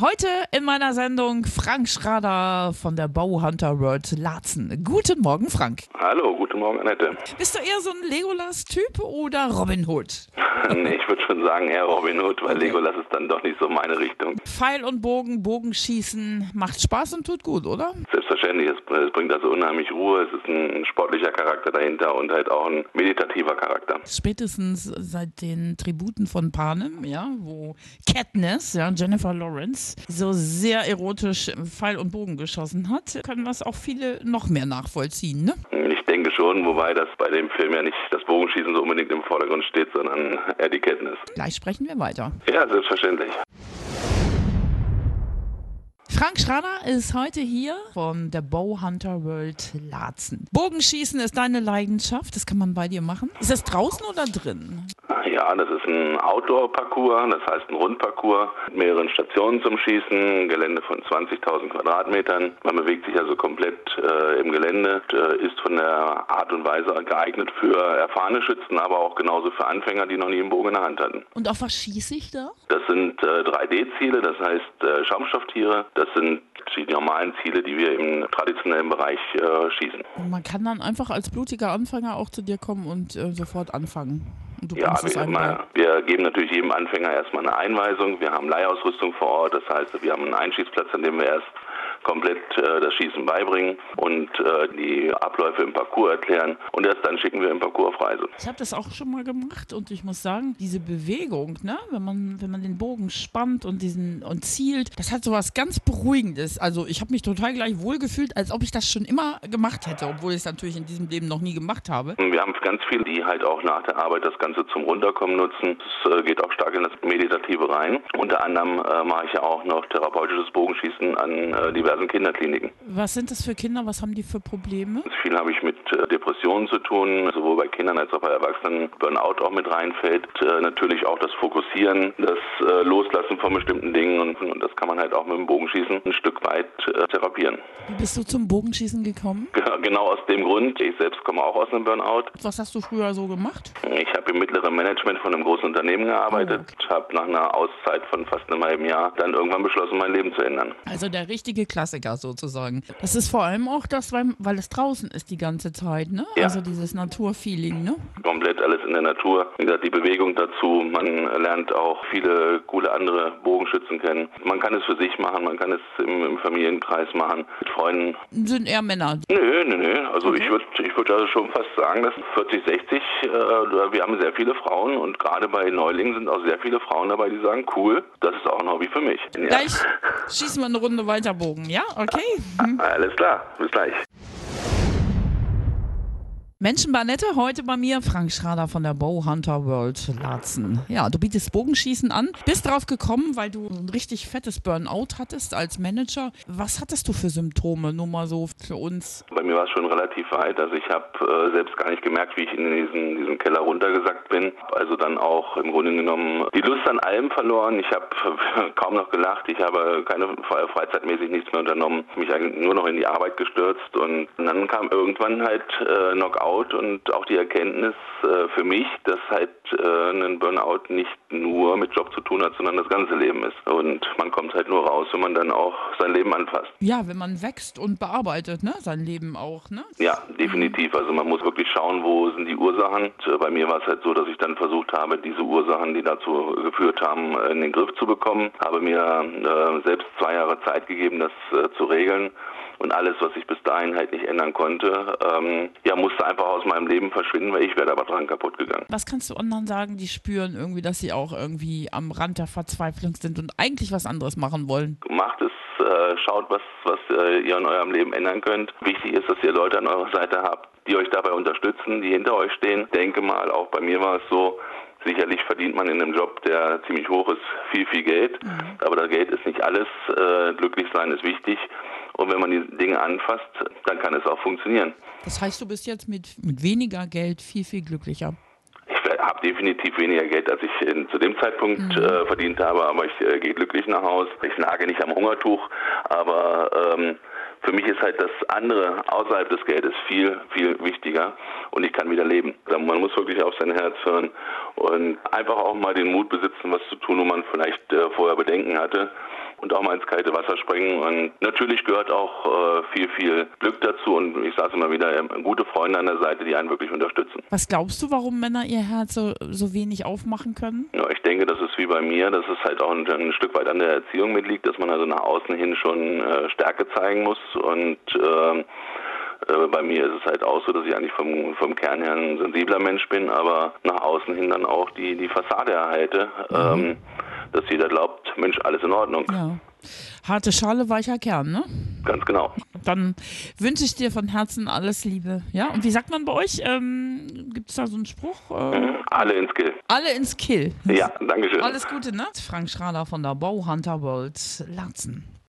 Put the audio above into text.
Heute in meiner Sendung Frank Schrader von der Bauhunter World Laatzen. Guten Morgen, Frank. Hallo, guten Morgen, Annette. Bist du eher so ein Legolas-Typ oder Robin Hood? nee, ich würde schon sagen eher Robin Hood, weil Legolas ist dann doch nicht so meine Richtung. Pfeil und Bogen, Bogenschießen macht Spaß und tut gut, oder? Selbstverständlich, es, es bringt also unheimlich Ruhe, es ist ein sportlicher Charakter dahinter und halt auch ein meditativer Charakter. Spätestens seit den Tributen von Panem, ja, wo Katniss, ja, Jennifer Lawrence, so sehr erotisch Pfeil und Bogen geschossen hat, können das auch viele noch mehr nachvollziehen, ne? Ich denke schon, wobei das bei dem Film ja nicht das Bogenschießen so unbedingt im Vordergrund steht, sondern eher die Kenntnis. Gleich sprechen wir weiter. Ja, selbstverständlich. Frank Schrader ist heute hier von der Bowhunter World Laatzen. Bogenschießen ist deine Leidenschaft, das kann man bei dir machen. Ist das draußen oder drin? Ja, das ist ein Outdoor-Parcours, das heißt ein Rundparcours mit mehreren Stationen zum Schießen, Gelände von 20.000 Quadratmetern. Man bewegt sich also komplett äh, im Gelände, äh, ist von der Art und Weise geeignet für erfahrene Schützen, aber auch genauso für Anfänger, die noch nie einen Bogen in der Hand hatten. Und auf was schieße ich da? Das sind äh, 3D-Ziele, das heißt äh, Schaumstofftiere. Das sind die normalen Ziele, die wir im traditionellen Bereich äh, schießen. Und man kann dann einfach als blutiger Anfänger auch zu dir kommen und äh, sofort anfangen. Ja, wir, immer, wir geben natürlich jedem Anfänger erstmal eine Einweisung. Wir haben Leihausrüstung vor Ort, das heißt, wir haben einen Einschießplatz, an dem wir erst komplett äh, das Schießen beibringen und äh, die Abläufe im Parcours erklären und erst dann schicken wir im Parcours auf Reise. Ich habe das auch schon mal gemacht und ich muss sagen, diese Bewegung, ne, wenn man wenn man den Bogen spannt und diesen und zielt, das hat so was ganz beruhigendes. Also, ich habe mich total gleich wohlgefühlt, als ob ich das schon immer gemacht hätte, obwohl ich es natürlich in diesem Leben noch nie gemacht habe. Wir haben ganz viele, die halt auch nach der Arbeit das Ganze zum Runterkommen nutzen. Es äh, geht auch stark in das Meditative rein. Unter anderem äh, mache ich ja auch noch therapeutisches Bogenschießen an äh, diversen Kinderkliniken. Was sind das für Kinder? Was haben die für Probleme? Viel habe ich mit äh, Depressionen zu tun, sowohl bei Kindern als auch bei Erwachsenen. Burnout auch mit reinfällt. Äh, natürlich auch das Fokussieren, das äh, Loslassen von bestimmten Dingen und, und das kann man halt auch mit dem Bogenschießen ein Stück weit äh, therapieren. Wie bist du zum Bogenschießen gekommen? Ge- Genau aus dem Grund. Ich selbst komme auch aus einem Burnout. Was hast du früher so gemacht? Ich habe im mittleren Management von einem großen Unternehmen gearbeitet, habe nach einer Auszeit von fast einem halben Jahr dann irgendwann beschlossen, mein Leben zu ändern. Also der richtige Klassiker sozusagen. Das ist vor allem auch das, weil, weil es draußen ist die ganze Zeit, ne? Ja. Also dieses Naturfeeling, ne? Komplett alles in der Natur. Wie gesagt, die Bewegung dazu. Man lernt auch viele coole andere Bogenschützen kennen. Man kann es für sich machen, man kann es im, im Familienkreis machen, mit Freunden. Sind eher Männer. Nö, nö, nö. Also ich würde ich würd also schon fast sagen, dass 40, 60, äh, wir haben sehr viele Frauen und gerade bei Neulingen sind auch sehr viele Frauen dabei, die sagen, cool, das ist auch ein Hobby für mich. Ja. Gleich schießen wir eine Runde weiter Bogen, ja? Okay. Alles klar, bis gleich. Menschen bei Nette, heute bei mir Frank Schrader von der Bowhunter World Laatzen. Ja, du bietest Bogenschießen an. Bist drauf gekommen, weil du ein richtig fettes Burnout hattest als Manager. Was hattest du für Symptome? Nur mal so für uns. Bei mir war es schon relativ weit. Also ich habe äh, selbst gar nicht gemerkt, wie ich in diesen, diesen Keller runtergesackt bin. Also dann auch im Grunde genommen die Lust an allem verloren. Ich habe kaum noch gelacht. Ich habe keine Fre- freizeitmäßig nichts mehr unternommen. Mich eigentlich nur noch in die Arbeit gestürzt. Und dann kam irgendwann halt äh, Knockout und auch die Erkenntnis äh, für mich, dass halt äh, ein Burnout nicht nur mit Job zu tun hat, sondern das ganze Leben ist. Und man kommt halt nur raus, wenn man dann auch sein Leben anfasst. Ja, wenn man wächst und bearbeitet, ne? Sein Leben auch, ne? Ja, definitiv. Also man muss wirklich schauen, wo sind die Ursachen. Bei mir war es halt so, dass ich dann versucht habe, diese Ursachen, die dazu geführt haben, in den Griff zu bekommen. Habe mir äh, selbst zwei Jahre Zeit gegeben, das äh, zu regeln. Und alles, was ich bis dahin halt nicht ändern konnte, ähm, ja, musste einfach aus meinem Leben verschwinden, weil ich wäre aber dran kaputt gegangen. Was kannst du anderen sagen, die spüren irgendwie, dass sie auch irgendwie am Rand der Verzweiflung sind und eigentlich was anderes machen wollen? Macht es, äh, schaut, was, was äh, ihr in eurem Leben ändern könnt. Wichtig ist, dass ihr Leute an eurer Seite habt, die euch dabei unterstützen, die hinter euch stehen. Denke mal, auch bei mir war es so, Sicherlich verdient man in einem Job, der ziemlich hoch ist, viel, viel Geld. Aber das Geld ist nicht alles. Äh, glücklich sein ist wichtig. Und wenn man die Dinge anfasst, dann kann es auch funktionieren. Das heißt, du bist jetzt mit, mit weniger Geld viel, viel glücklicher. Ich habe definitiv weniger Geld, als ich in, zu dem Zeitpunkt Mhm. äh, verdient habe, aber ich äh, gehe glücklich nach Hause. Ich nage nicht am Hungertuch, aber ähm, für mich ist halt das andere außerhalb des Geldes viel, viel wichtiger und ich kann wieder leben. Man muss wirklich auf sein Herz hören und einfach auch mal den Mut besitzen, was zu tun, wo man vielleicht äh, vorher Bedenken hatte und auch mal ins kalte Wasser springen. Und natürlich gehört auch äh, viel, viel Glück dazu und ich sage es immer wieder, ähm, gute Freunde an der Seite, die einen wirklich unterstützen. Was glaubst du, warum Männer ihr Herz so, so wenig aufmachen können? Ja, ich denke, das ist wie bei mir, dass es halt auch ein, ein Stück weit an der Erziehung mitliegt, dass man also nach außen hin schon äh, Stärke zeigen muss und äh, bei mir ist es halt auch so, dass ich eigentlich vom, vom Kern her ein sensibler Mensch bin, aber nach außen hin dann auch die, die Fassade erhalte. Mhm. Ähm, dass jeder glaubt, Mensch, alles in Ordnung. Ja. Harte Schale, weicher Kern, ne? Ganz genau. Dann wünsche ich dir von Herzen alles Liebe. Ja, und wie sagt man bei euch? Ähm, Gibt es da so einen Spruch? Äh, alle ins Kill. Alle ins Kill. Ja, danke schön. Alles Gute, ne? Frank Schrader von der Bauhunter World Latzen.